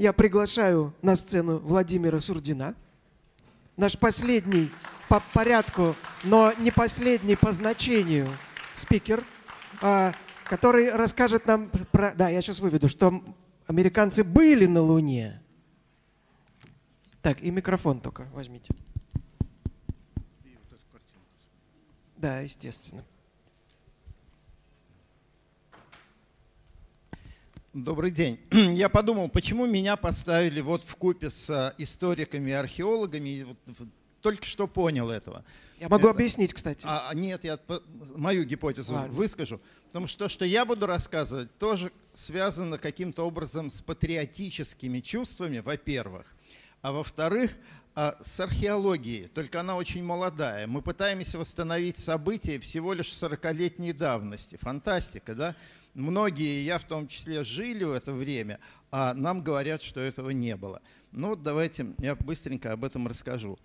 я приглашаю на сцену Владимира Сурдина, наш последний по порядку, но не последний по значению спикер, а, который расскажет нам про... Да, я сейчас выведу, что американцы были на Луне. Так, и микрофон только возьмите. Да, естественно. Добрый день. Я подумал, почему меня поставили вот в купе с э, историками и археологами. Вот только что понял этого. Я могу Это... объяснить, кстати. А, а нет, я мою гипотезу Ладно. выскажу. Потому что то, что я буду рассказывать, тоже связано каким-то образом с патриотическими чувствами, во-первых. А во-вторых, а, с археологией, только она очень молодая. Мы пытаемся восстановить события всего лишь 40-летней давности. Фантастика, да? Многие, я в том числе, жили в это время, а нам говорят, что этого не было. Ну вот давайте я быстренько об этом расскажу.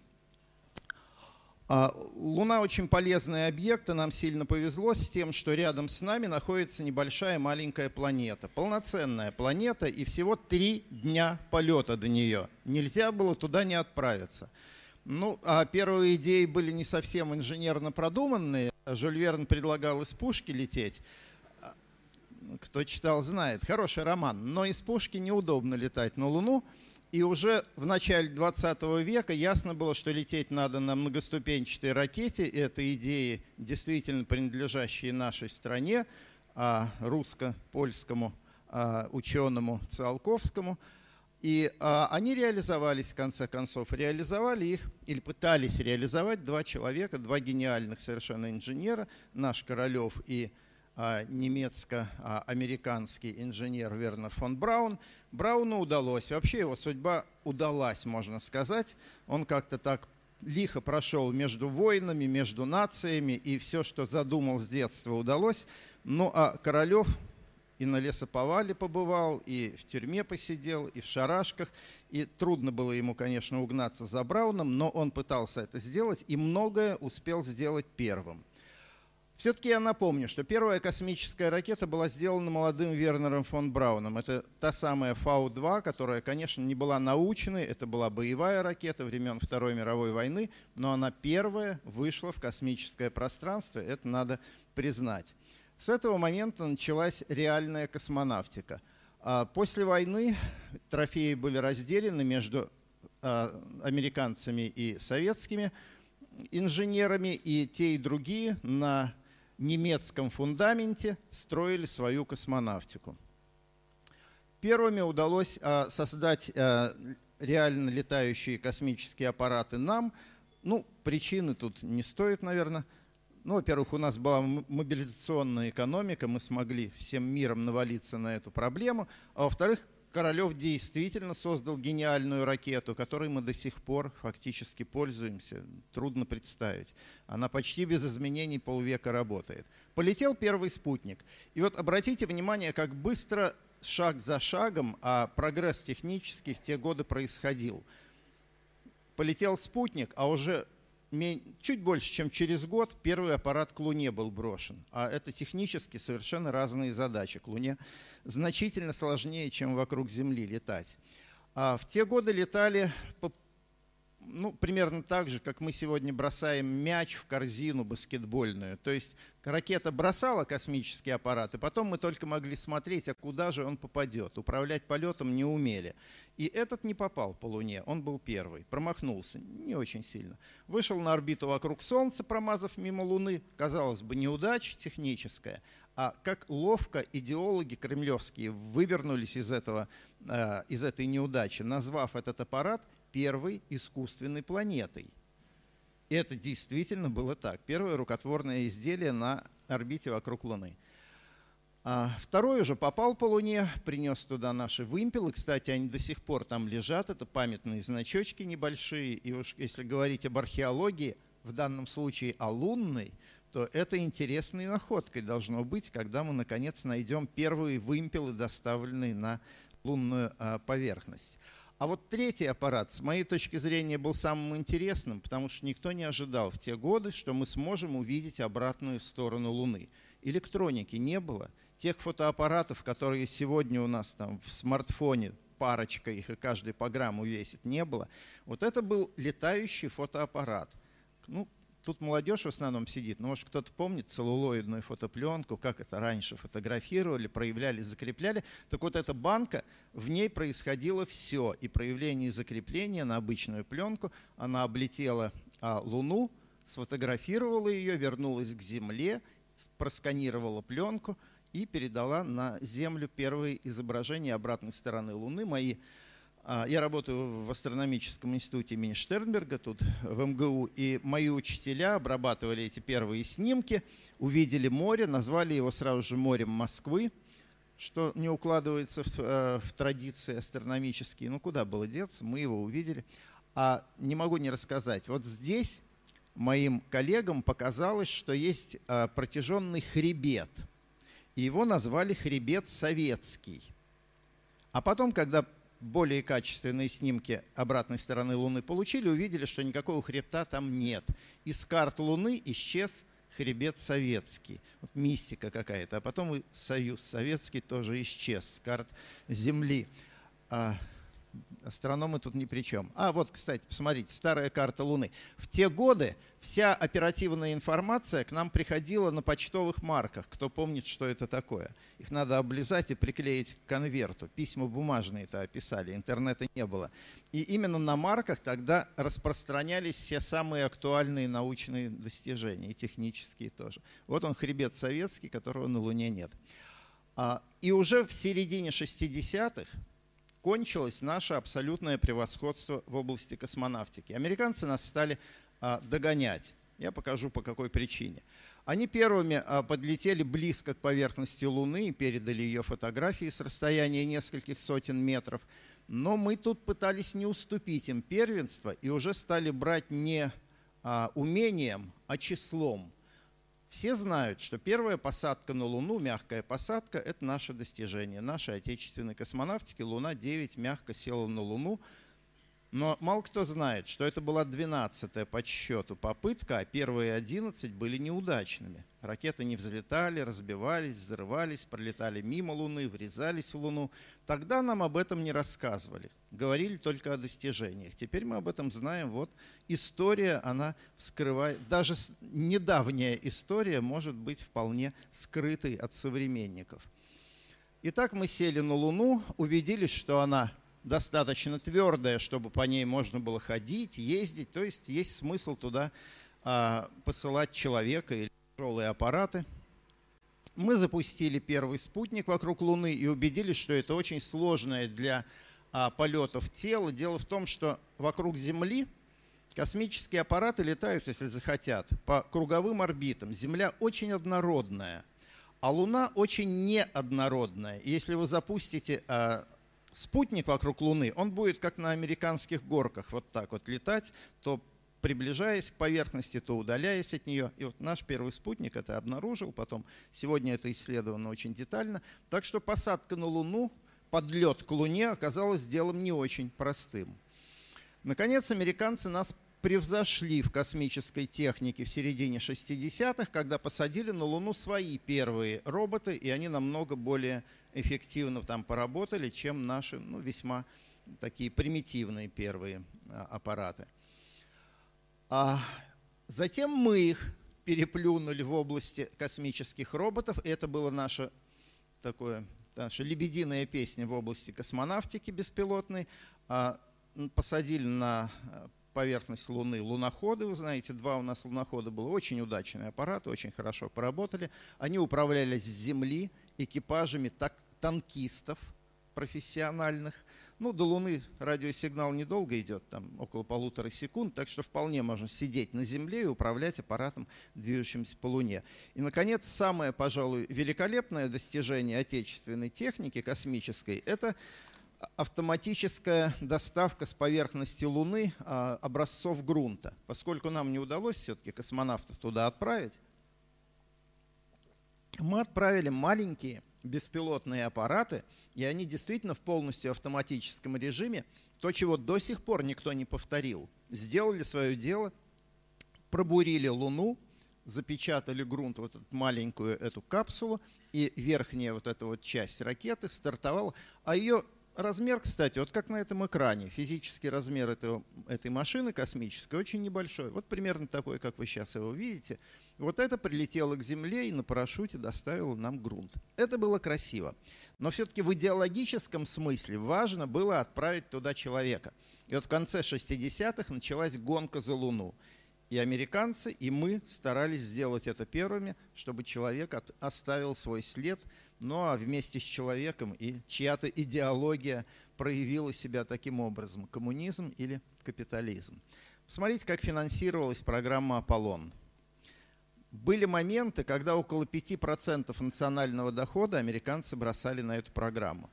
А, Луна очень полезный объект, и нам сильно повезло с тем, что рядом с нами находится небольшая маленькая планета. Полноценная планета, и всего три дня полета до нее. Нельзя было туда не отправиться. Ну, а первые идеи были не совсем инженерно продуманные. Жюль Верн предлагал из пушки лететь кто читал, знает, хороший роман, но из пушки неудобно летать на Луну. И уже в начале 20 века ясно было, что лететь надо на многоступенчатой ракете. Это идеи, действительно принадлежащие нашей стране, а, русско-польскому а, ученому Циолковскому. И а, они реализовались, в конце концов. Реализовали их, или пытались реализовать два человека, два гениальных совершенно инженера, наш Королев и немецко-американский инженер Вернер фон Браун. Брауну удалось, вообще его судьба удалась, можно сказать. Он как-то так лихо прошел между войнами, между нациями, и все, что задумал с детства, удалось. Ну а Королев и на лесоповале побывал, и в тюрьме посидел, и в шарашках. И трудно было ему, конечно, угнаться за Брауном, но он пытался это сделать, и многое успел сделать первым. Все-таки я напомню, что первая космическая ракета была сделана молодым Вернером фон Брауном. Это та самая Фау-2, которая, конечно, не была научной, это была боевая ракета времен Второй мировой войны, но она первая вышла в космическое пространство, это надо признать. С этого момента началась реальная космонавтика. А после войны трофеи были разделены между а, американцами и советскими инженерами, и те, и другие на немецком фундаменте строили свою космонавтику. Первыми удалось а, создать а, реально летающие космические аппараты нам. Ну, причины тут не стоит, наверное. Ну, во-первых, у нас была мобилизационная экономика, мы смогли всем миром навалиться на эту проблему. А во-вторых, Королев действительно создал гениальную ракету, которой мы до сих пор фактически пользуемся. Трудно представить. Она почти без изменений полвека работает. Полетел первый спутник. И вот обратите внимание, как быстро шаг за шагом, а прогресс технический в те годы происходил. Полетел спутник, а уже чуть больше, чем через год первый аппарат к Луне был брошен. А это технически совершенно разные задачи. К Луне значительно сложнее, чем вокруг Земли летать. А в те годы летали ну, примерно так же, как мы сегодня бросаем мяч в корзину баскетбольную. То есть ракета бросала космический аппарат, и потом мы только могли смотреть, а куда же он попадет. Управлять полетом не умели. И этот не попал по Луне, он был первый, промахнулся, не очень сильно. Вышел на орбиту вокруг Солнца, промазав мимо Луны, казалось бы, неудача техническая, а как ловко идеологи кремлевские вывернулись из, этого, э, из этой неудачи, назвав этот аппарат первой искусственной планетой. Это действительно было так. Первое рукотворное изделие на орбите вокруг Луны. А второй уже попал по Луне, принес туда наши вымпелы. Кстати, они до сих пор там лежат. Это памятные значочки небольшие. И уж если говорить об археологии, в данном случае о лунной – то это интересной находкой должно быть, когда мы наконец найдем первые вымпелы, доставленные на лунную а, поверхность. А вот третий аппарат, с моей точки зрения, был самым интересным, потому что никто не ожидал в те годы, что мы сможем увидеть обратную сторону Луны. Электроники не было. Тех фотоаппаратов, которые сегодня у нас там в смартфоне парочка их, и каждый по грамму весит, не было. Вот это был летающий фотоаппарат. Ну, тут молодежь в основном сидит, но может кто-то помнит целлулоидную фотопленку, как это раньше фотографировали, проявляли, закрепляли. Так вот эта банка, в ней происходило все. И проявление и закрепление на обычную пленку. Она облетела а, Луну, сфотографировала ее, вернулась к Земле, просканировала пленку и передала на Землю первые изображения обратной стороны Луны. Мои я работаю в астрономическом институте имени Штернберга, тут в МГУ, и мои учителя обрабатывали эти первые снимки, увидели море, назвали его сразу же морем Москвы, что не укладывается в, э, в традиции астрономические. Ну, куда было деться, мы его увидели. А не могу не рассказать. Вот здесь моим коллегам показалось, что есть э, протяженный хребет. И его назвали хребет советский. А потом, когда более качественные снимки обратной стороны Луны получили, увидели, что никакого хребта там нет. Из карт Луны исчез хребет советский. Вот мистика какая-то. А потом и Союз Советский тоже исчез с карт Земли. А астрономы тут ни при чем. А вот, кстати, посмотрите, старая карта Луны. В те годы вся оперативная информация к нам приходила на почтовых марках. Кто помнит, что это такое? Их надо облизать и приклеить к конверту. Письма бумажные это описали, интернета не было. И именно на марках тогда распространялись все самые актуальные научные достижения, и технические тоже. Вот он хребет советский, которого на Луне нет. А, и уже в середине 60-х кончилось наше абсолютное превосходство в области космонавтики. Американцы нас стали а, догонять. Я покажу, по какой причине. Они первыми а, подлетели близко к поверхности Луны и передали ее фотографии с расстояния нескольких сотен метров. Но мы тут пытались не уступить им первенство и уже стали брать не а, умением, а числом. Все знают, что первая посадка на Луну, мягкая посадка, это наше достижение нашей отечественной космонавтики. Луна-9 мягко села на Луну но мало кто знает, что это была 12-я по счету попытка, а первые 11 были неудачными. Ракеты не взлетали, разбивались, взрывались, пролетали мимо Луны, врезались в Луну. Тогда нам об этом не рассказывали, говорили только о достижениях. Теперь мы об этом знаем. Вот история, она вскрывает, даже недавняя история может быть вполне скрытой от современников. Итак, мы сели на Луну, убедились, что она достаточно твердая, чтобы по ней можно было ходить, ездить. То есть есть смысл туда а, посылать человека или тяжелые аппараты. Мы запустили первый спутник вокруг Луны и убедились, что это очень сложное для а, полетов тело. Дело в том, что вокруг Земли космические аппараты летают, если захотят, по круговым орбитам. Земля очень однородная, а Луна очень неоднородная. если вы запустите а, спутник вокруг Луны, он будет как на американских горках вот так вот летать, то приближаясь к поверхности, то удаляясь от нее. И вот наш первый спутник это обнаружил, потом сегодня это исследовано очень детально. Так что посадка на Луну, подлет к Луне оказалось делом не очень простым. Наконец, американцы нас превзошли в космической технике в середине 60-х, когда посадили на Луну свои первые роботы, и они намного более эффективно там поработали, чем наши ну, весьма такие примитивные первые а, аппараты. А затем мы их переплюнули в области космических роботов. Это была наша, такое, наша лебединая песня в области космонавтики беспилотной. А, посадили на а, поверхность Луны луноходы. Вы знаете, два у нас лунохода было. Очень удачные аппараты, очень хорошо поработали. Они управлялись с Земли экипажами так, танкистов профессиональных. Ну, до Луны радиосигнал недолго идет, там около полутора секунд, так что вполне можно сидеть на Земле и управлять аппаратом, движущимся по Луне. И, наконец, самое, пожалуй, великолепное достижение отечественной техники космической – это автоматическая доставка с поверхности Луны а, образцов грунта. Поскольку нам не удалось все-таки космонавтов туда отправить, мы отправили маленькие беспилотные аппараты, и они действительно в полностью автоматическом режиме, то, чего до сих пор никто не повторил, сделали свое дело, пробурили Луну, запечатали грунт, вот эту маленькую эту капсулу, и верхняя вот эта вот часть ракеты стартовала, а ее размер, кстати, вот как на этом экране, физический размер этого, этой машины космической очень небольшой. Вот примерно такой, как вы сейчас его видите. Вот это прилетело к Земле и на парашюте доставило нам грунт. Это было красиво. Но все-таки в идеологическом смысле важно было отправить туда человека. И вот в конце 60-х началась гонка за Луну. И американцы, и мы старались сделать это первыми, чтобы человек оставил свой след, ну а вместе с человеком и чья-то идеология проявила себя таким образом – коммунизм или капитализм. Посмотрите, как финансировалась программа «Аполлон». Были моменты, когда около 5% национального дохода американцы бросали на эту программу.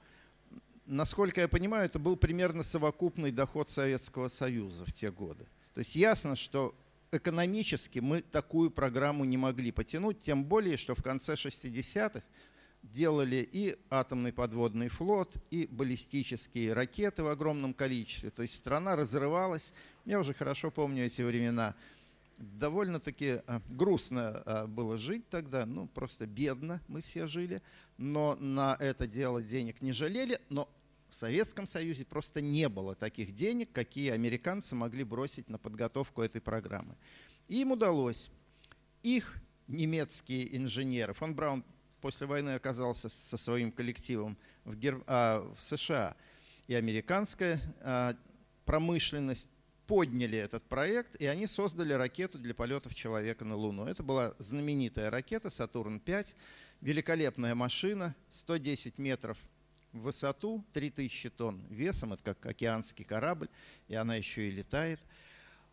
Насколько я понимаю, это был примерно совокупный доход Советского Союза в те годы. То есть ясно, что экономически мы такую программу не могли потянуть, тем более, что в конце 60-х делали и атомный подводный флот, и баллистические ракеты в огромном количестве. То есть страна разрывалась. Я уже хорошо помню эти времена. Довольно-таки а, грустно а, было жить тогда, ну просто бедно мы все жили, но на это дело денег не жалели, но в Советском Союзе просто не было таких денег, какие американцы могли бросить на подготовку этой программы. И им удалось. Их немецкие инженеры, фон Браун после войны оказался со своим коллективом в, Гер... а, в США, и американская а, промышленность подняли этот проект, и они создали ракету для полетов человека на Луну. Это была знаменитая ракета «Сатурн-5», великолепная машина, 110 метров в высоту 3000 тонн весом, это как океанский корабль, и она еще и летает.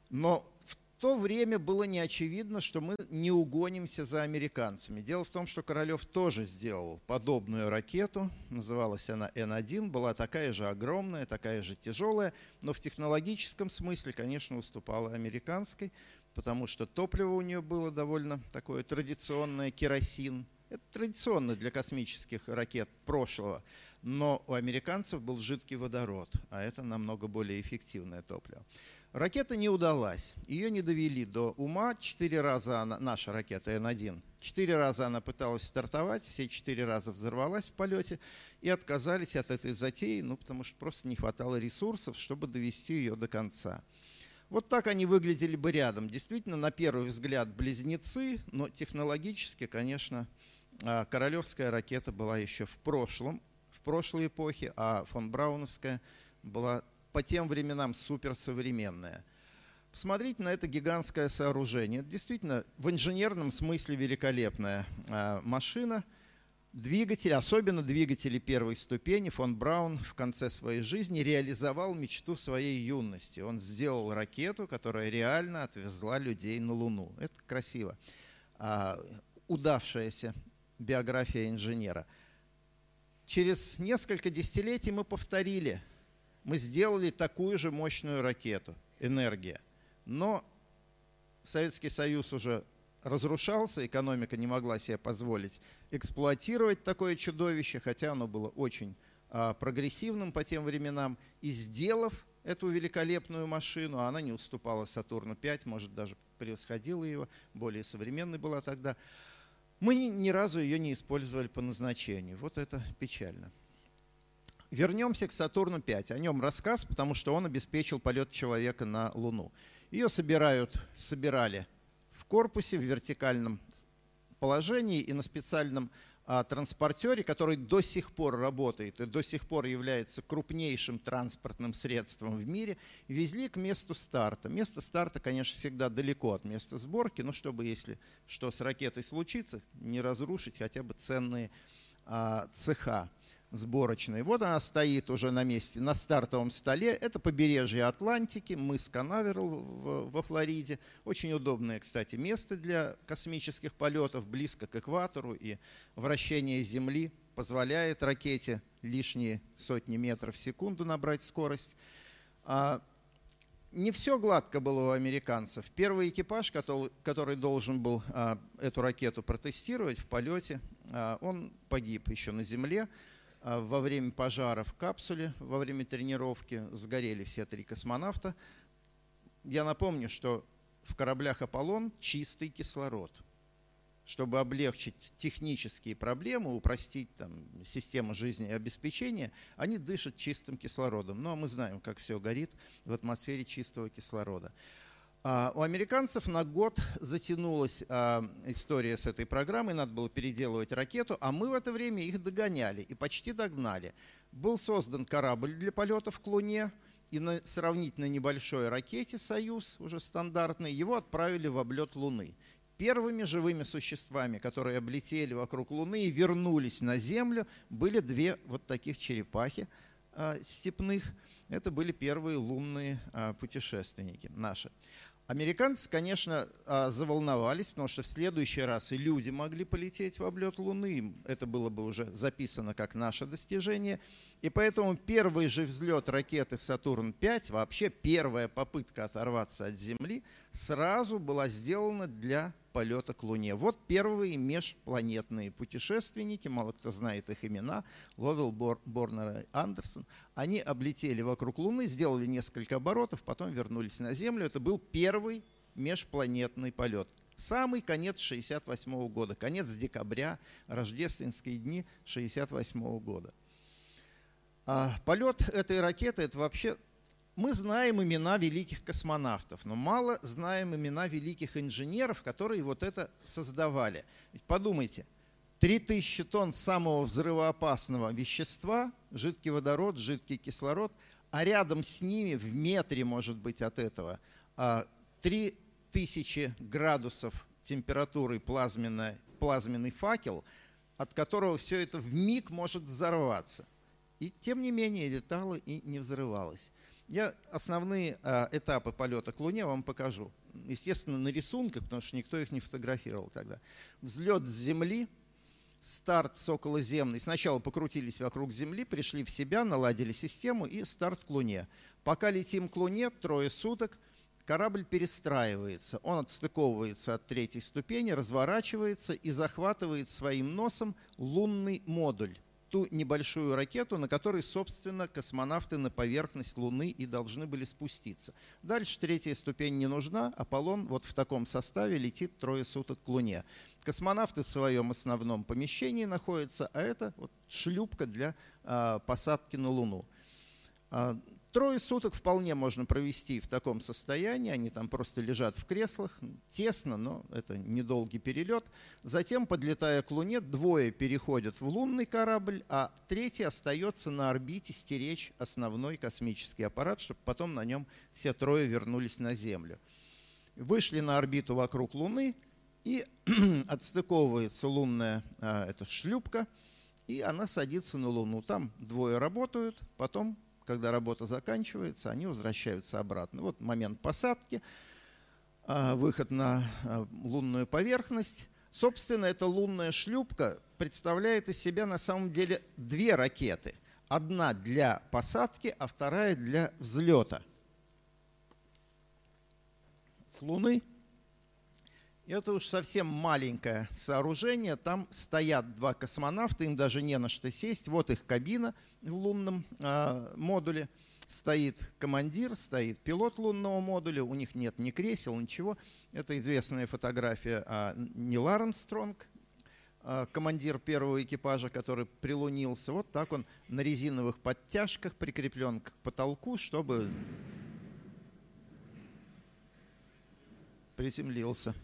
Но в то время было не очевидно, что мы не угонимся за американцами. Дело в том, что Королев тоже сделал подобную ракету, называлась она Н-1, была такая же огромная, такая же тяжелая, но в технологическом смысле, конечно, уступала американской, потому что топливо у нее было довольно такое традиционное, керосин. Это традиционно для космических ракет прошлого но у американцев был жидкий водород, а это намного более эффективное топливо. Ракета не удалась, ее не довели до ума. Четыре раза она, наша ракета Н-1, четыре раза она пыталась стартовать, все четыре раза взорвалась в полете и отказались от этой затеи, ну потому что просто не хватало ресурсов, чтобы довести ее до конца. Вот так они выглядели бы рядом. Действительно, на первый взгляд близнецы, но технологически, конечно, а, королевская ракета была еще в прошлом, в прошлой эпохе, а фон Брауновская была по тем временам суперсовременная. Посмотрите на это гигантское сооружение. Действительно в инженерном смысле великолепная а, машина. Двигатель, особенно двигатели первой ступени, фон Браун в конце своей жизни реализовал мечту своей юности. Он сделал ракету, которая реально отвезла людей на Луну. Это красиво. А, удавшаяся биография инженера – через несколько десятилетий мы повторили. Мы сделали такую же мощную ракету «Энергия». Но Советский Союз уже разрушался, экономика не могла себе позволить эксплуатировать такое чудовище, хотя оно было очень а, прогрессивным по тем временам. И сделав эту великолепную машину, она не уступала Сатурну-5, может даже превосходила его, более современной была тогда, мы ни, ни разу ее не использовали по назначению. Вот это печально. Вернемся к Сатурну-5. О нем рассказ, потому что он обеспечил полет человека на Луну. Ее собирают, собирали в корпусе, в вертикальном положении и на специальном а, транспортере, который до сих пор работает и до сих пор является крупнейшим транспортным средством в мире, везли к месту старта. Место старта, конечно, всегда далеко от места сборки, но чтобы, если что с ракетой случится, не разрушить хотя бы ценные а, цеха сборочной. Вот она стоит уже на месте, на стартовом столе. Это побережье Атлантики, мыс Канаверал во Флориде. Очень удобное, кстати, место для космических полетов, близко к экватору. И вращение Земли позволяет ракете лишние сотни метров в секунду набрать скорость. А не все гладко было у американцев. Первый экипаж, который, должен был а, эту ракету протестировать в полете, а, он погиб еще на Земле. А, во время пожара в капсуле, во время тренировки сгорели все три космонавта. Я напомню, что в кораблях «Аполлон» чистый кислород. чтобы облегчить технические проблемы, упростить там, систему жизнеобеспечения, они дышат чистым кислородом. Но мы знаем, как все горит в атмосфере чистого кислорода. А у американцев на год затянулась а, история с этой программой, надо было переделывать ракету, а мы в это время их догоняли и почти догнали. Был создан корабль для полетов к Луне, и на сравнительно небольшой ракете «Союз», уже стандартной, его отправили в облет Луны. Первыми живыми существами, которые облетели вокруг Луны и вернулись на Землю, были две вот таких черепахи а, степных. Это были первые лунные путешественники наши. Американцы, конечно, а, заволновались, потому что в следующий раз и люди могли полететь в облет Луны. Это было бы уже записано как наше достижение. И поэтому первый же взлет ракеты «Сатурн-5», вообще первая попытка оторваться от Земли, сразу была сделана для полета к Луне. Вот первые межпланетные путешественники, мало кто знает их имена, Ловел, Бор, Борнер и Андерсон. Они облетели вокруг Луны, сделали несколько оборотов, потом вернулись на Землю. Это был первый межпланетный полет. Самый конец 68 года, конец декабря, рождественские дни 68 года. А полет этой ракеты – это вообще мы знаем имена великих космонавтов, но мало знаем имена великих инженеров, которые вот это создавали. Ведь подумайте, 3000 тонн самого взрывоопасного вещества, жидкий водород, жидкий кислород, а рядом с ними в метре, может быть, от этого, 3000 а, градусов температуры плазменный, плазменный факел, от которого все это в миг может взорваться. И тем не менее летало и не взрывалось. Я основные э, этапы полета к Луне вам покажу. Естественно, на рисунках, потому что никто их не фотографировал тогда. Взлет с Земли, старт с околоземной. Сначала покрутились вокруг Земли, пришли в себя, наладили систему и старт к Луне. Пока летим к Луне, трое суток, корабль перестраивается. Он отстыковывается от третьей ступени, разворачивается и захватывает своим носом лунный модуль ту небольшую ракету, на которой, собственно, космонавты на поверхность Луны и должны были спуститься. Дальше третья ступень не нужна. Аполлон вот в таком составе летит трое суток к Луне. Космонавты в своем основном помещении находятся, а это вот шлюпка для а, посадки на Луну. Трое суток вполне можно провести в таком состоянии, они там просто лежат в креслах, тесно, но это недолгий перелет. Затем, подлетая к Луне, двое переходят в лунный корабль, а третий остается на орбите стеречь основной космический аппарат, чтобы потом на нем все трое вернулись на Землю. Вышли на орбиту вокруг Луны, и отстыковывается лунная а, эта шлюпка, и она садится на Луну. Там двое работают, потом когда работа заканчивается, они возвращаются обратно. Вот момент посадки, а, выход на а, лунную поверхность. Собственно, эта лунная шлюпка представляет из себя на самом деле две ракеты. Одна для посадки, а вторая для взлета. С Луны это уж совсем маленькое сооружение. Там стоят два космонавта, им даже не на что сесть. Вот их кабина в лунном э, модуле. Стоит командир, стоит пилот лунного модуля. У них нет ни кресел, ничего. Это известная фотография а, Нил Армстронг, а, командир первого экипажа, который прилунился. Вот так он на резиновых подтяжках прикреплен к потолку, чтобы приземлился.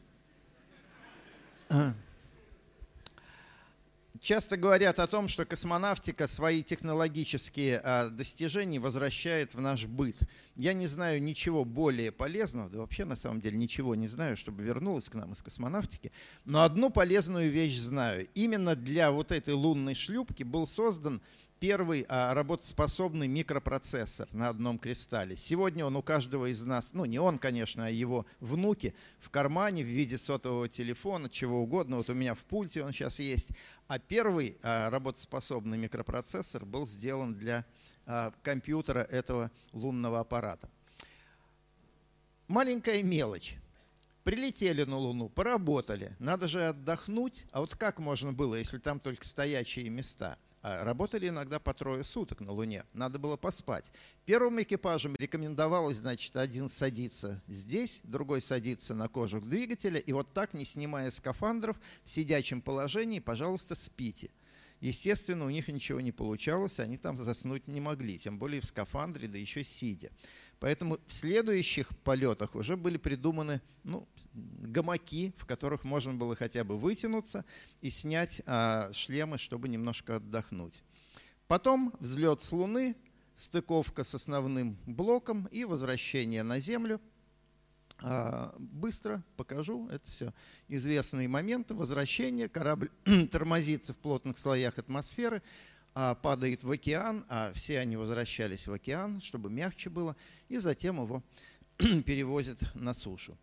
Часто говорят о том, что космонавтика свои технологические а, достижения возвращает в наш быт. Я не знаю ничего более полезного, да вообще на самом деле ничего не знаю, чтобы вернулась к нам из космонавтики, но одну полезную вещь знаю. Именно для вот этой лунной шлюпки был создан первый а, работоспособный микропроцессор на одном кристалле. Сегодня он у каждого из нас, ну не он, конечно, а его внуки в кармане в виде сотового телефона, чего угодно. Вот у меня в пульте он сейчас есть. А первый а, работоспособный микропроцессор был сделан для а, компьютера этого лунного аппарата. Маленькая мелочь. Прилетели на Луну, поработали, надо же отдохнуть. А вот как можно было, если там только стоячие места – работали иногда по трое суток на Луне. Надо было поспать. Первым экипажам рекомендовалось, значит, один садиться здесь, другой садиться на кожух двигателя, и вот так, не снимая скафандров, в сидячем положении, пожалуйста, спите. Естественно, у них ничего не получалось, они там заснуть не могли, тем более в скафандре, да еще сидя. Поэтому в следующих полетах уже были придуманы ну, гамаки, в которых можно было хотя бы вытянуться и снять а, шлемы, чтобы немножко отдохнуть. Потом взлет с Луны, стыковка с основным блоком и возвращение на Землю. А, быстро покажу, это все известные моменты. Возвращение, корабль тормозится в плотных слоях атмосферы, а, падает в океан, а все они возвращались в океан, чтобы мягче было, и затем его перевозят на сушу.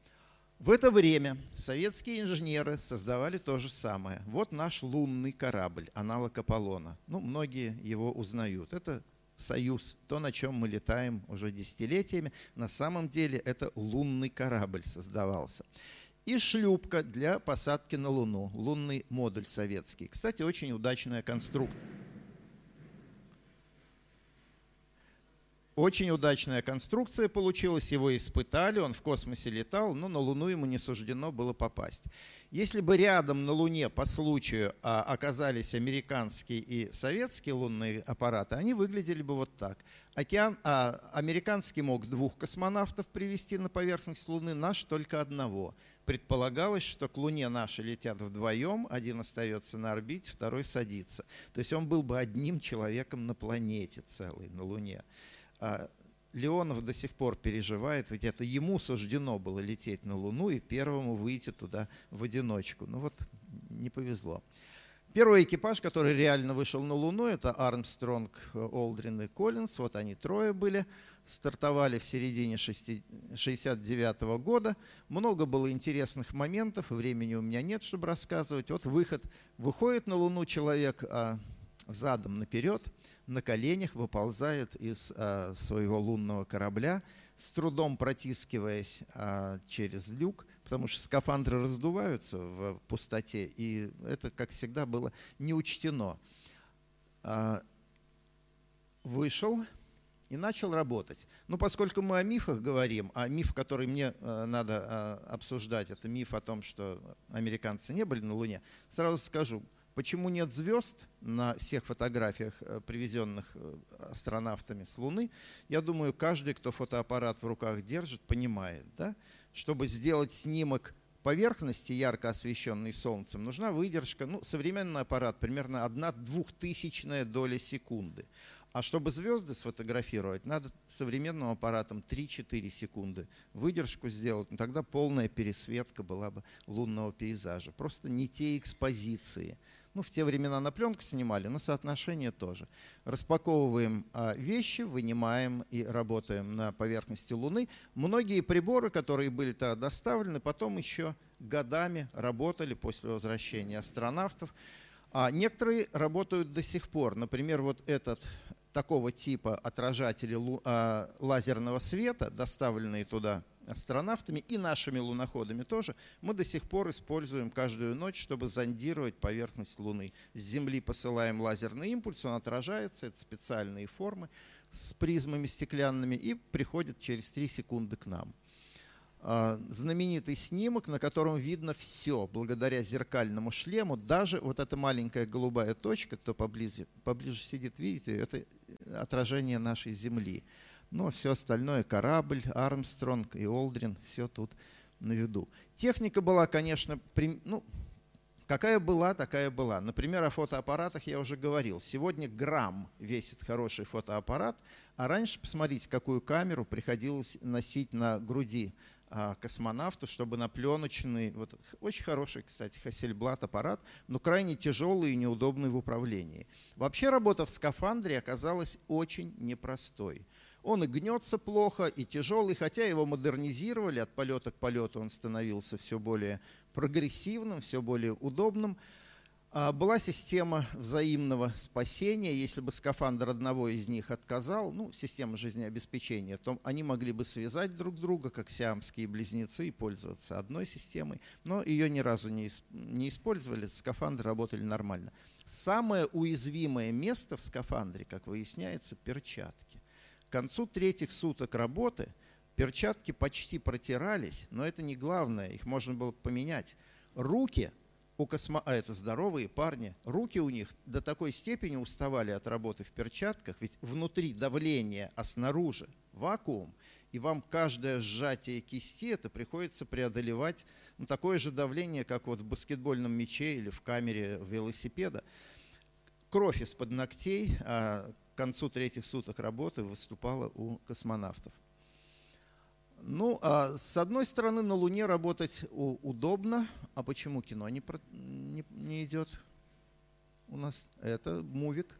В это время советские инженеры создавали то же самое. Вот наш лунный корабль, аналог Аполлона. Ну, многие его узнают. Это «Союз», то, на чем мы летаем уже десятилетиями. На самом деле это лунный корабль создавался и шлюпка для посадки на Луну, лунный модуль советский. Кстати, очень удачная конструкция. Очень удачная конструкция получилась, его испытали, он в космосе летал, но на Луну ему не суждено было попасть. Если бы рядом на Луне по случаю а, оказались американские и советские лунные аппараты, они выглядели бы вот так. Океан, а, американский мог двух космонавтов привести на поверхность Луны, наш только одного. Предполагалось, что к Луне наши летят вдвоем, один остается на орбите, второй садится. То есть он был бы одним человеком на планете целой, на Луне. А Леонов до сих пор переживает, ведь это ему суждено было лететь на Луну и первому выйти туда в одиночку. Ну вот не повезло. Первый экипаж, который реально вышел на Луну, это Армстронг, Олдрин и Коллинс. Вот они трое были. Стартовали в середине 69 -го года. Много было интересных моментов, времени у меня нет, чтобы рассказывать. Вот выход. Выходит на Луну человек а, задом наперед – на коленях выползает из а, своего лунного корабля, с трудом протискиваясь а, через люк, потому что скафандры раздуваются в пустоте, и это, как всегда, было не учтено. А, вышел и начал работать. Ну, поскольку мы о мифах говорим, а миф, который мне э, надо э, обсуждать, это миф о том, что американцы не были на Луне, сразу скажу – Почему нет звезд на всех фотографиях, э, привезенных э, астронавтами с Луны? Я думаю, каждый, кто фотоаппарат в руках держит, понимает. Да? Чтобы сделать снимок поверхности, ярко освещенной Солнцем, нужна выдержка. Ну, современный аппарат примерно одна двухтысячная доля секунды. А чтобы звезды сфотографировать, надо современным аппаратом 3-4 секунды выдержку сделать. Ну, тогда полная пересветка была бы лунного пейзажа. Просто не те экспозиции – ну, в те времена на пленку снимали, но соотношение тоже. Распаковываем а, вещи, вынимаем и работаем на поверхности Луны. Многие приборы, которые были тогда доставлены, потом еще годами работали после возвращения астронавтов. А некоторые работают до сих пор. Например, вот этот такого типа отражатели а, лазерного света, доставленные туда астронавтами и нашими луноходами тоже, мы до сих пор используем каждую ночь, чтобы зондировать поверхность Луны. С Земли посылаем лазерный импульс, он отражается, это специальные формы с призмами стеклянными и приходит через 3 секунды к нам. А, знаменитый снимок, на котором видно все, благодаря зеркальному шлему, даже вот эта маленькая голубая точка, кто поближе, поближе сидит, видите, это отражение нашей Земли. Но все остальное, корабль, Армстронг и Олдрин, все тут на виду. Техника была, конечно, ну, какая была, такая была. Например, о фотоаппаратах я уже говорил. Сегодня грамм весит хороший фотоаппарат, а раньше, посмотрите, какую камеру приходилось носить на груди а, космонавту, чтобы на пленочный, вот, очень хороший, кстати, Хассельблат аппарат, но крайне тяжелый и неудобный в управлении. Вообще работа в скафандре оказалась очень непростой. Он и гнется плохо, и тяжелый, хотя его модернизировали, от полета к полету он становился все более прогрессивным, все более удобным. А, была система взаимного спасения. Если бы скафандр одного из них отказал, ну, система жизнеобеспечения, то они могли бы связать друг друга, как сиамские близнецы, и пользоваться одной системой. Но ее ни разу не, не использовали, скафандры работали нормально. Самое уязвимое место в скафандре, как выясняется, перчатки. К концу третьих суток работы перчатки почти протирались, но это не главное, их можно было поменять. Руки у космо... а это здоровые парни, руки у них до такой степени уставали от работы в перчатках, ведь внутри давление, а снаружи вакуум, и вам каждое сжатие кисти это приходится преодолевать ну, такое же давление, как вот в баскетбольном мяче или в камере велосипеда. Кровь из-под ногтей а к концу третьих суток работы выступала у космонавтов. Ну, а с одной стороны, на Луне работать удобно. А почему кино не, не, не идет у нас? Это мувик.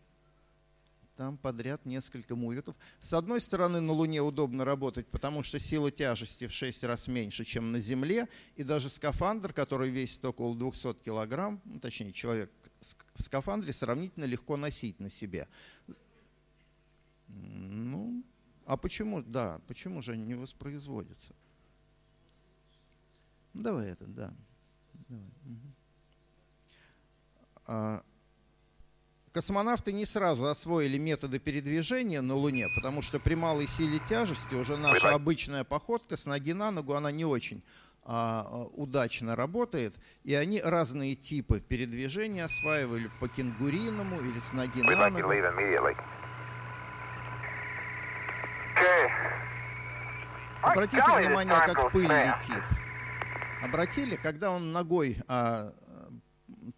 Там подряд несколько мувиков. С одной стороны, на Луне удобно работать, потому что сила тяжести в 6 раз меньше, чем на Земле. И даже скафандр, который весит около 200 килограмм, ну, точнее, человек в скафандре сравнительно легко носить на себе. Ну, а почему, да, почему же они не воспроизводятся? Давай это, да. Давай. Угу. А, космонавты не сразу освоили методы передвижения на Луне, потому что при малой силе тяжести уже наша обычная походка с ноги на ногу, она не очень а, удачно работает, и они разные типы передвижения осваивали по кенгуриному или с ноги на ногу. Обратите внимание, как пыль летит. Обратили, когда он ногой а,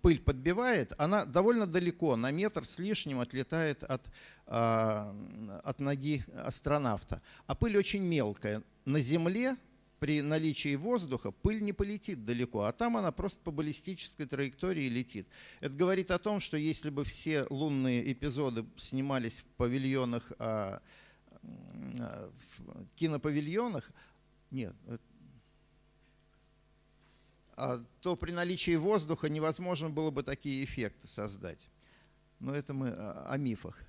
пыль подбивает, она довольно далеко, на метр с лишним отлетает от, а, от ноги астронавта. А пыль очень мелкая. На Земле при наличии воздуха пыль не полетит далеко, а там она просто по баллистической траектории летит. Это говорит о том, что если бы все лунные эпизоды снимались в павильонах а, в кинопавильонах, нет, э, а, то при наличии воздуха невозможно было бы такие эффекты создать. Но это мы о мифах.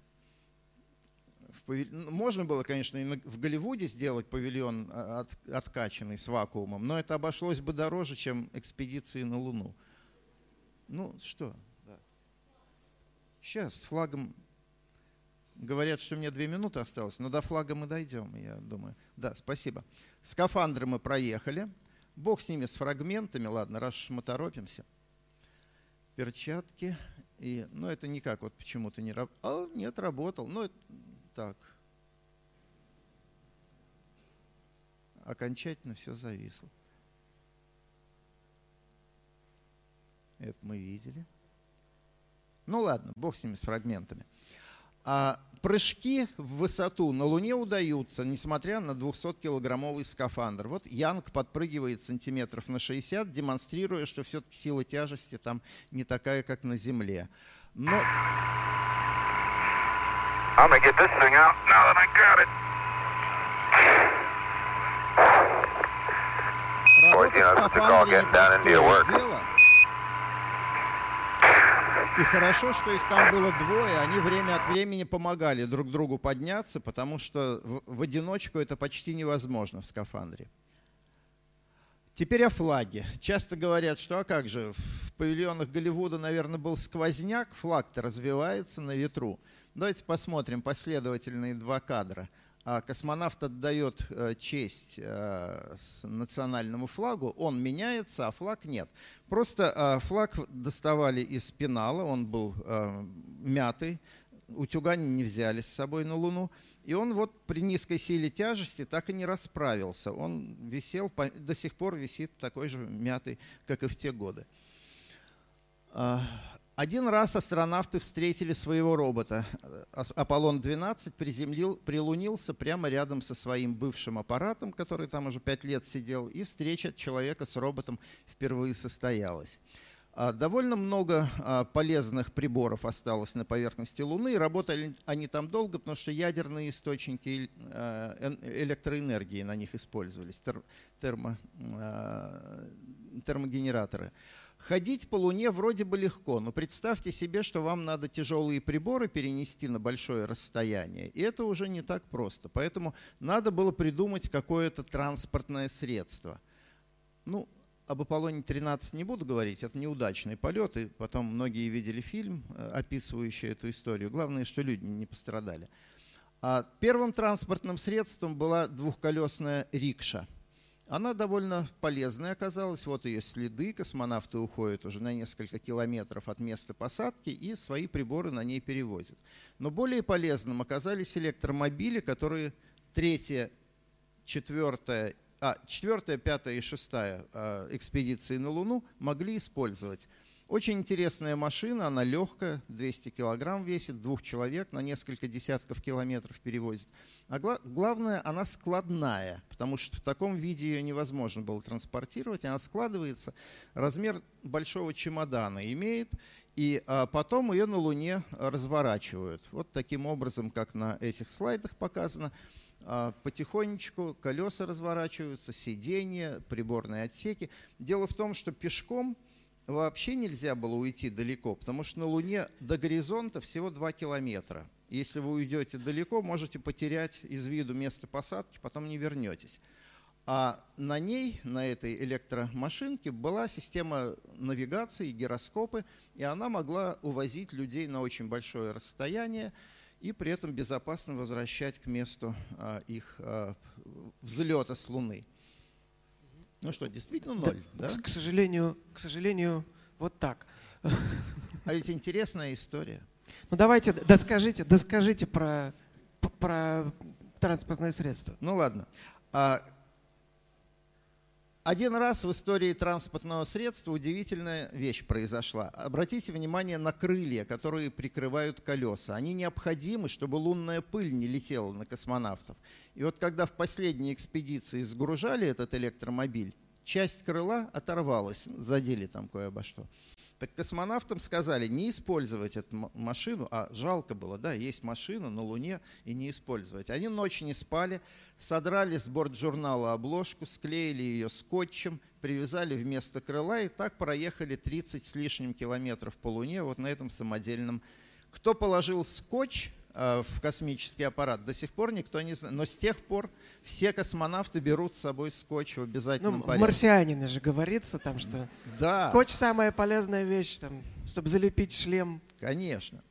Ну, можно было, конечно, и в Голливуде сделать павильон а, от, откачанный с вакуумом, но это обошлось бы дороже, чем экспедиции на Луну. Ну что? Да. Сейчас с флагом Говорят, что мне две минуты осталось, но до флага мы дойдем, я думаю. Да, спасибо. Скафандры мы проехали. Бог с ними, с фрагментами. Ладно, раз мы торопимся. Перчатки. И, ну, это никак вот почему-то не работал. Нет, работал. Ну, так. Окончательно все зависло. Это мы видели. Ну ладно, бог с ними, с фрагментами. А прыжки в высоту на Луне удаются, несмотря на 200-килограммовый скафандр. Вот Янг подпрыгивает сантиметров на 60, демонстрируя, что все-таки сила тяжести там не такая, как на Земле. Но... Работа в скафандре непростое дело. И хорошо, что их там было двое, они время от времени помогали друг другу подняться, потому что в, в одиночку это почти невозможно в скафандре. Теперь о флаге. Часто говорят, что а как же, в павильонах Голливуда, наверное, был сквозняк, флаг-то развивается на ветру. Давайте посмотрим последовательные два кадра – космонавт отдает э, честь э, национальному флагу, он меняется, а флаг нет. Просто э, флаг доставали из пенала, он был мятый, утюгане не взяли с собой на Луну, и он вот при низкой силе тяжести так и не расправился. Он висел, до сих пор висит такой же мятый, как и в те годы. Один раз астронавты встретили своего робота. Аполлон-12 приземлил, прилунился прямо рядом со своим бывшим аппаратом, который там уже пять лет сидел, и встреча человека с роботом впервые состоялась. А, довольно много а, полезных приборов осталось на поверхности Луны, работали они там долго, потому что ядерные источники а, электроэнергии на них использовались, термо, термогенераторы. Ходить по Луне вроде бы легко, но представьте себе, что вам надо тяжелые приборы перенести на большое расстояние. И это уже не так просто. Поэтому надо было придумать какое-то транспортное средство. Ну, об Аполлоне-13 не буду говорить, это неудачный полет, и потом многие видели фильм, э, описывающий эту историю. Главное, что люди не пострадали. А первым транспортным средством была двухколесная рикша. Она довольно полезная оказалась. Вот ее следы. Космонавты уходят уже на несколько километров от места посадки и свои приборы на ней перевозят. Но более полезным оказались электромобили, которые третья, четвертая а, четвертая, пятая и шестая а, экспедиции на Луну могли использовать. Очень интересная машина, она легкая, 200 килограмм весит, двух человек на несколько десятков километров перевозит. А гла главное, она складная, потому что в таком виде ее невозможно было транспортировать. Она складывается, размер большого чемодана имеет, и а, потом ее на Луне разворачивают. Вот таким образом, как на этих слайдах показано. А, потихонечку колеса разворачиваются, сиденья, приборные отсеки. Дело в том, что пешком вообще нельзя было уйти далеко, потому что на Луне до горизонта всего 2 километра. Если вы уйдете далеко, можете потерять из виду место посадки, потом не вернетесь. А на ней, на этой электромашинке, была система навигации, гироскопы, и она могла увозить людей на очень большое расстояние и при этом безопасно возвращать к месту а, их а, взлета с Луны. Ну что, действительно ноль, да? да? К, сожалению, к сожалению, вот так. А ведь интересная история. Ну давайте, доскажите, доскажите про, про транспортное средство. Ну ладно. А, один раз в истории транспортного средства удивительная вещь произошла. Обратите внимание на крылья, которые прикрывают колеса. Они необходимы, чтобы лунная пыль не летела на космонавтов. И вот когда в последней экспедиции сгружали этот электромобиль, часть крыла оторвалась, задели там кое-обо что. Так космонавтам сказали не использовать эту машину, а жалко было, да, есть машина на Луне и не использовать. Они ночь не спали, содрали с борт журнала обложку, склеили ее скотчем, привязали вместо крыла и так проехали 30 с лишним километров по Луне вот на этом самодельном. Кто положил скотч, в космический аппарат. До сих пор никто не знает. Но с тех пор все космонавты берут с собой скотч в обязательном ну, порядке. Марсианины же говорится там, что да. скотч самая полезная вещь, там, чтобы залепить шлем. Конечно.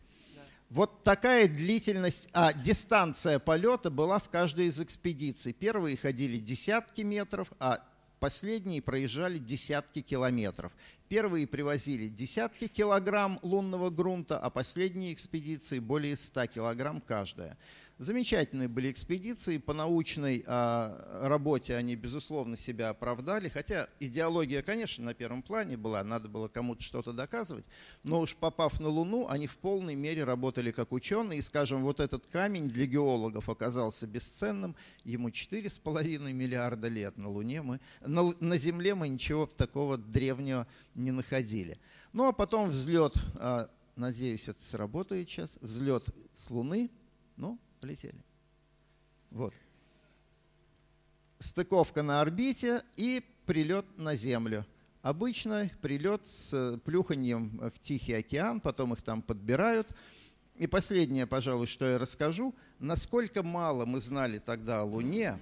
Вот такая длительность, а дистанция полета была в каждой из экспедиций. Первые ходили десятки метров, а последние проезжали десятки километров. Первые привозили десятки килограмм лунного грунта, а последние экспедиции более 100 килограмм каждая. Замечательные были экспедиции, по научной а, работе они, безусловно, себя оправдали, хотя идеология, конечно, на первом плане была, надо было кому-то что-то доказывать, но уж попав на Луну, они в полной мере работали как ученые, и, скажем, вот этот камень для геологов оказался бесценным, ему 4,5 миллиарда лет. На Луне, мы, на, на Земле мы ничего такого древнего не находили. Ну а потом взлет, а, надеюсь, это сработает сейчас, взлет с Луны, ну, полетели. Вот. Стыковка на орбите и прилет на Землю. Обычно прилет с плюханием в Тихий океан, потом их там подбирают. И последнее, пожалуй, что я расскажу, насколько мало мы знали тогда о Луне,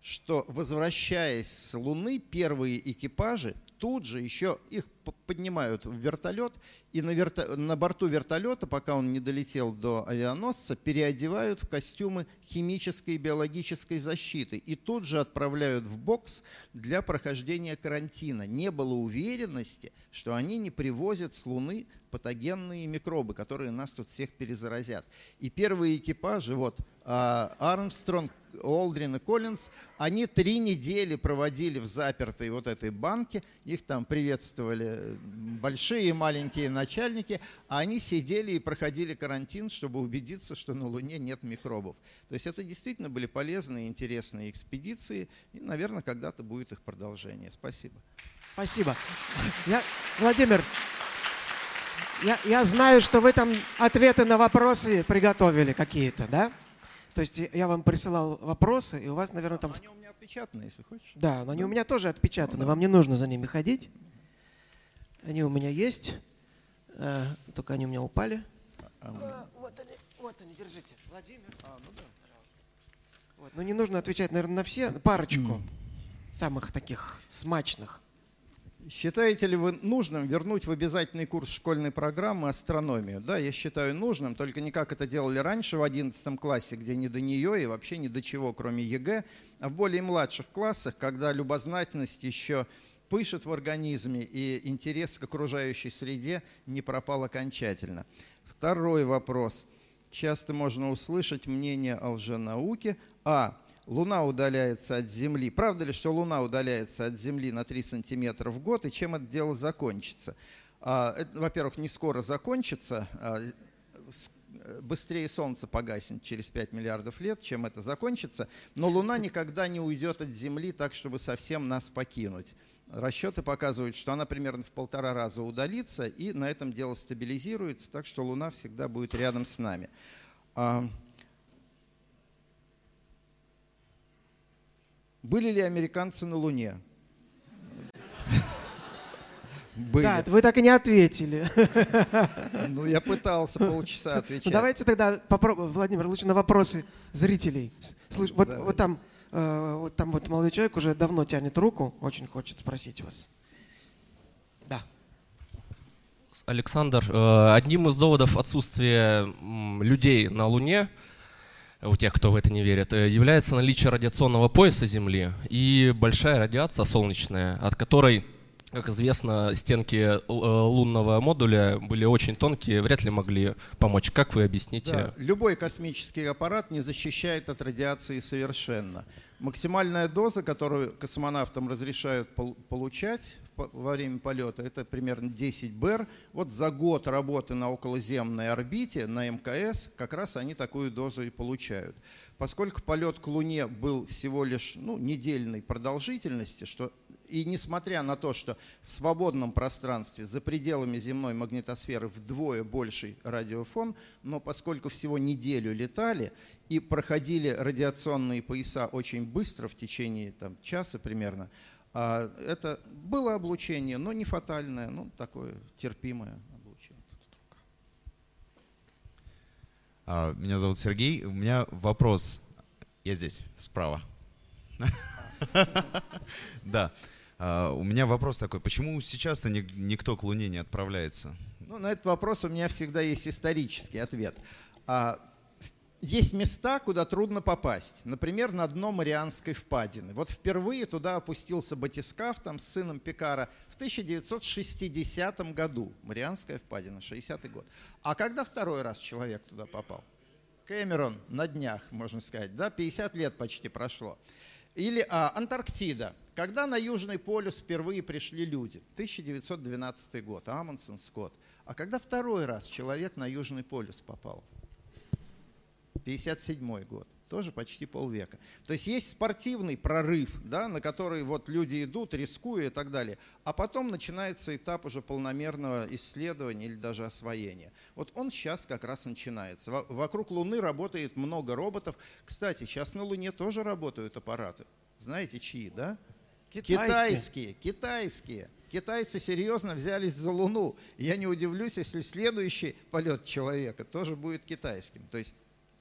что, возвращаясь с Луны, первые экипажи тут же еще их поднимают в вертолет, и на, верто, на борту вертолета, пока он не долетел до авианосца, переодевают в костюмы химической и биологической защиты и тут же отправляют в бокс для прохождения карантина. Не было уверенности, что они не привозят с Луны патогенные микробы, которые нас тут всех перезаразят. И первые экипажи, вот а, Армстронг, Олдрин и Коллинз, они три недели проводили в запертой вот этой банке, их там приветствовали большие и маленькие начальники, а они сидели и проходили карантин, чтобы убедиться, что на Луне нет микробов. То есть это действительно были полезные, интересные экспедиции, и, наверное, когда-то будет их продолжение. Спасибо. Спасибо. Я, Владимир, я, я знаю, что вы там ответы на вопросы приготовили какие-то, да? То есть я вам присылал вопросы, и у вас, наверное, там... Они у меня отпечатаны, если хочешь. Да, но они у меня тоже отпечатаны, вам не нужно за ними ходить. Они у меня есть, э, только они у меня упали. А, а, вот они, вот они, держите. Владимир. А, ну да. Пожалуйста. Вот. Но не нужно отвечать, наверное, на все, парочку самых таких смачных. Считаете ли вы нужным вернуть в обязательный курс школьной программы астрономию? Да, я считаю нужным, только не как это делали раньше в 11 классе, где не до нее и вообще ни до чего, кроме ЕГЭ, а в более младших классах, когда любознательность еще пышет в организме и интерес к окружающей среде не пропал окончательно. Второй вопрос. Часто можно услышать мнение о лженауке. А. Луна удаляется от Земли. Правда ли, что Луна удаляется от Земли на 3 сантиметра в год, и чем это дело закончится? А, во-первых, не скоро закончится, а, быстрее Солнце погаснет через 5 миллиардов лет, чем это закончится, но Луна никогда не уйдет от Земли так, чтобы совсем нас покинуть. Расчеты показывают, что она примерно в полтора раза удалится, и на этом дело стабилизируется, так что Луна всегда будет рядом с нами. Были ли американцы на Луне? Были. Да, вы так и не ответили. Ну, я пытался полчаса ну, отвечать. Ну, давайте тогда попробуем, Владимир, лучше на вопросы зрителей. Слыш, вот, вот там, э, вот там вот молодой человек уже давно тянет руку, очень хочет спросить вас. Да. Александр, э, одним из доводов отсутствия людей на Луне – у тех, кто в это не верит, э, является наличие радиационного пояса Земли и большая радиация солнечная, от которой, как известно, стенки э, лунного модуля были очень тонкие, вряд ли могли помочь. Как вы объясните? Да, любой космический аппарат не защищает от радиации совершенно. Максимальная доза, которую космонавтам разрешают получать во время полета, это примерно 10 БЭР. Вот за год работы на околоземной орбите, на МКС, как раз они такую дозу и получают. Поскольку полет к Луне был всего лишь ну, недельной продолжительности, что и несмотря на то, что в свободном пространстве за пределами земной магнитосферы вдвое больший радиофон, но поскольку всего неделю летали и проходили радиационные пояса очень быстро, в течение там, часа примерно, это было облучение, но не фатальное, ну такое терпимое облучение. А, меня зовут Сергей. У меня вопрос. Я здесь, справа. Да. А, у меня вопрос такой. Почему сейчас-то никто к Луне не отправляется? Ну, на этот вопрос у меня всегда есть исторический ответ. Есть места, куда трудно попасть. Например, на дно Марианской впадины. Вот впервые туда опустился батискаф там, с сыном Пикара в 1960 году. Марианская впадина, 60-й год. А когда второй раз человек туда попал? Кэмерон на днях, можно сказать. Да, 50 лет почти прошло. Или а, Антарктида. Когда на Южный полюс впервые пришли люди? 1912 год, Амундсен, Скотт. А когда второй раз человек на Южный полюс попал? 57 год, тоже почти полвека. То есть есть спортивный прорыв, да, на который вот люди идут, рискуя и так далее. А потом начинается этап уже полномерного исследования или даже освоения. Вот он сейчас как раз начинается. Вокруг Луны работает много роботов. Кстати, сейчас на Луне тоже работают аппараты. Знаете, чьи, да? Китайские. Китайские. Китайские. Китайцы серьезно взялись за Луну. Я не удивлюсь, если следующий полет человека тоже будет китайским. То есть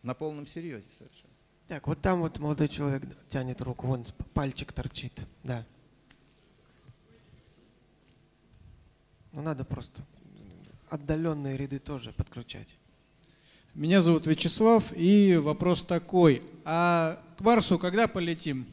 на полном серьезе совершенно. Так, вот там вот молодой человек тянет руку, вон пальчик торчит, да. Ну надо просто отдаленные ряды тоже подключать. Меня зовут Вячеслав, и вопрос такой. А к Марсу когда полетим?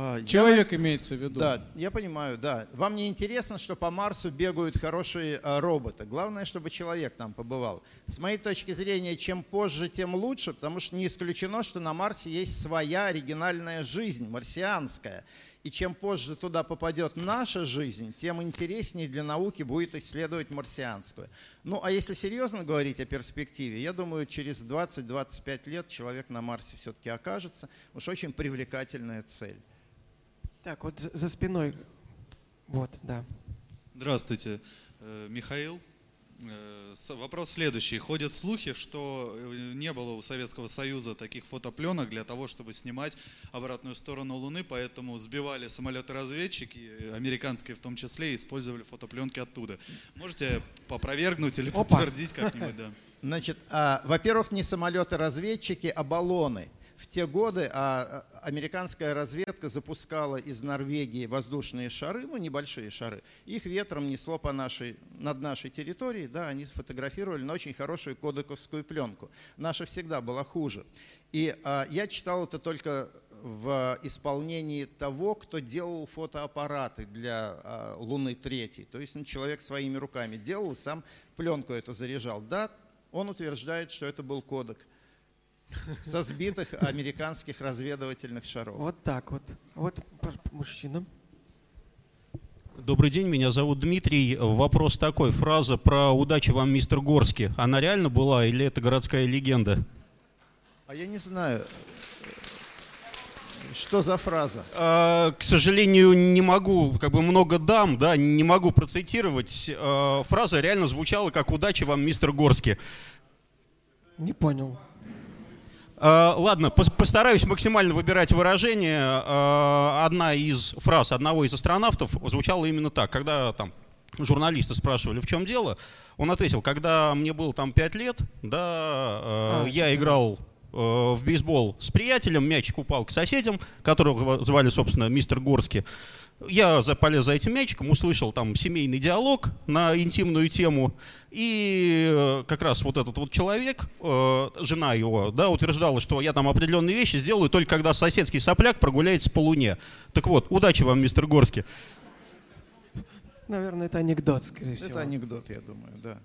А, Человек я, имеется в виду. Да, я понимаю, да. Вам не интересно, что по Марсу бегают хорошие а, роботы. Главное, чтобы человек там побывал. С моей точки зрения, чем позже, тем лучше, потому что не исключено, что на Марсе есть своя оригинальная жизнь, марсианская. И чем позже туда попадет наша жизнь, тем интереснее для науки будет исследовать марсианскую. Ну, а если серьезно говорить о перспективе, я думаю, через 20-25 лет человек на Марсе все-таки окажется. Уж очень привлекательная цель. Так, вот за спиной. Вот, да. Здравствуйте, э, Михаил. Э, вопрос следующий. Ходят слухи, что э, не было у Советского Союза таких фотопленок для того, чтобы снимать обратную сторону Луны, поэтому сбивали самолеты-разведчики, американские в том числе, и использовали фотопленки оттуда. Можете попровергнуть или подтвердить как-нибудь, да? Значит, а, во-первых, не самолеты-разведчики, а баллоны – в те годы а, а, американская разведка запускала из Норвегии воздушные шары, ну небольшие шары. Их ветром несло по нашей, над нашей территорией, да, они сфотографировали на очень хорошую кодековскую пленку. Наша всегда была хуже. И а, я читал это только в исполнении того, кто делал фотоаппараты для а, Луны третьей. То есть ну, человек своими руками делал сам пленку эту заряжал. Да, он утверждает, что это был кодек со сбитых американских разведывательных шаров. Вот так вот. Вот мужчина. Добрый день, меня зовут Дмитрий. Вопрос такой, фраза про «удачи вам, мистер Горский», она реально была или это городская легенда? А я не знаю, что за фраза? А, к сожалению, не могу, как бы много дам, да, не могу процитировать. А, фраза реально звучала как «удачи вам, мистер Горский». Не понял. А, ладно, постараюсь максимально выбирать выражение. А, одна из фраз одного из астронавтов звучала именно так. Когда там журналисты спрашивали, в чем дело, он ответил, когда мне было там 5 лет, да, а, я играл Э, в бейсбол с приятелем, мячик упал к соседям, которого звали, собственно, мистер Горский. Я полез за этим мячиком, услышал там семейный диалог на интимную тему, и э, как раз вот этот вот человек, э, жена его, да, утверждала, что я там определенные вещи сделаю только когда соседский сопляк прогуляется по луне. Так вот, удачи вам, мистер Горский. Наверное, это анекдот, скорее всего. Это анекдот, я думаю, да.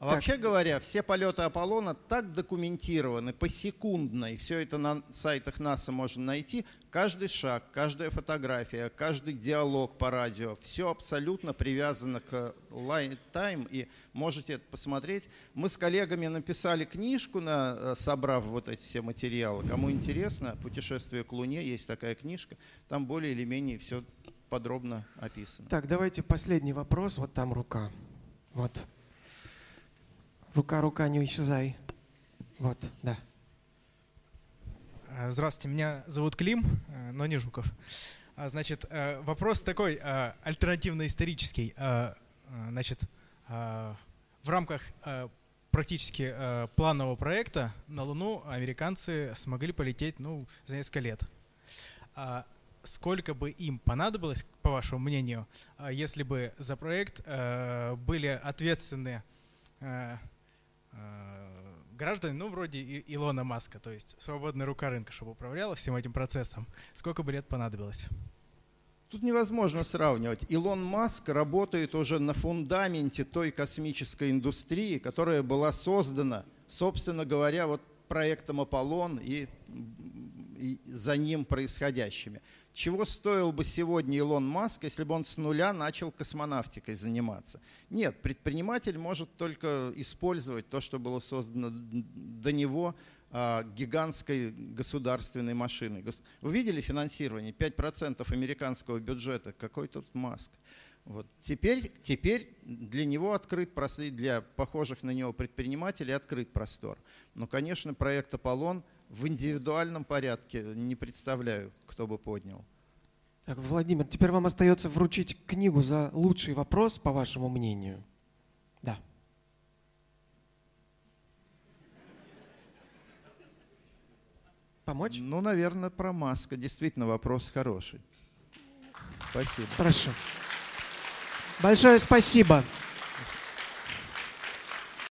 А вообще говоря, все полеты Аполлона так документированы посекундно, и все это на сайтах НАСА можно найти. Каждый шаг, каждая фотография, каждый диалог по радио, все абсолютно привязано к Lifetime, и можете это посмотреть. Мы с коллегами написали книжку, на, э, собрав вот эти все материалы. Кому интересно, «Путешествие к Луне», есть такая книжка, там более или менее все подробно описано. Так, давайте последний вопрос. Вот там рука. Вот. Рука, рука, не исчезай. Вот, да. Э, здравствуйте, меня зовут Клим, э, но не Жуков. А, значит, э, вопрос такой, альтернативно-исторический. Значит, в рамках практически планового проекта на Луну американцы смогли полететь ну, за несколько лет. А сколько бы им понадобилось, по вашему мнению, если бы за проект были ответственны Э, граждане, ну, вроде Илона Маска, то есть свободная рука рынка, чтобы управляла всем этим процессом, сколько бы лет понадобилось? Тут невозможно сравнивать. Илон Маск работает уже на фундаменте той космической индустрии, которая была создана, собственно говоря, вот проектом Аполлон и, и за ним происходящими. Чего стоил бы сегодня Илон Маск, если бы он с нуля начал космонавтикой заниматься? Нет, предприниматель может только использовать то, что было создано до него а, гигантской государственной машиной. Вы видели финансирование? 5% американского бюджета. Какой тут Маск? Вот. Теперь, теперь для него открыт простор, для похожих на него предпринимателей открыт простор. Но, конечно, проект «Аполлон» в индивидуальном порядке не представляю, кто бы поднял. Так, Владимир, теперь вам остается вручить книгу за лучший вопрос, по вашему мнению. Да. Помочь? Ну, наверное, про Маска. Действительно, вопрос хороший. Спасибо. Хорошо. Большое спасибо.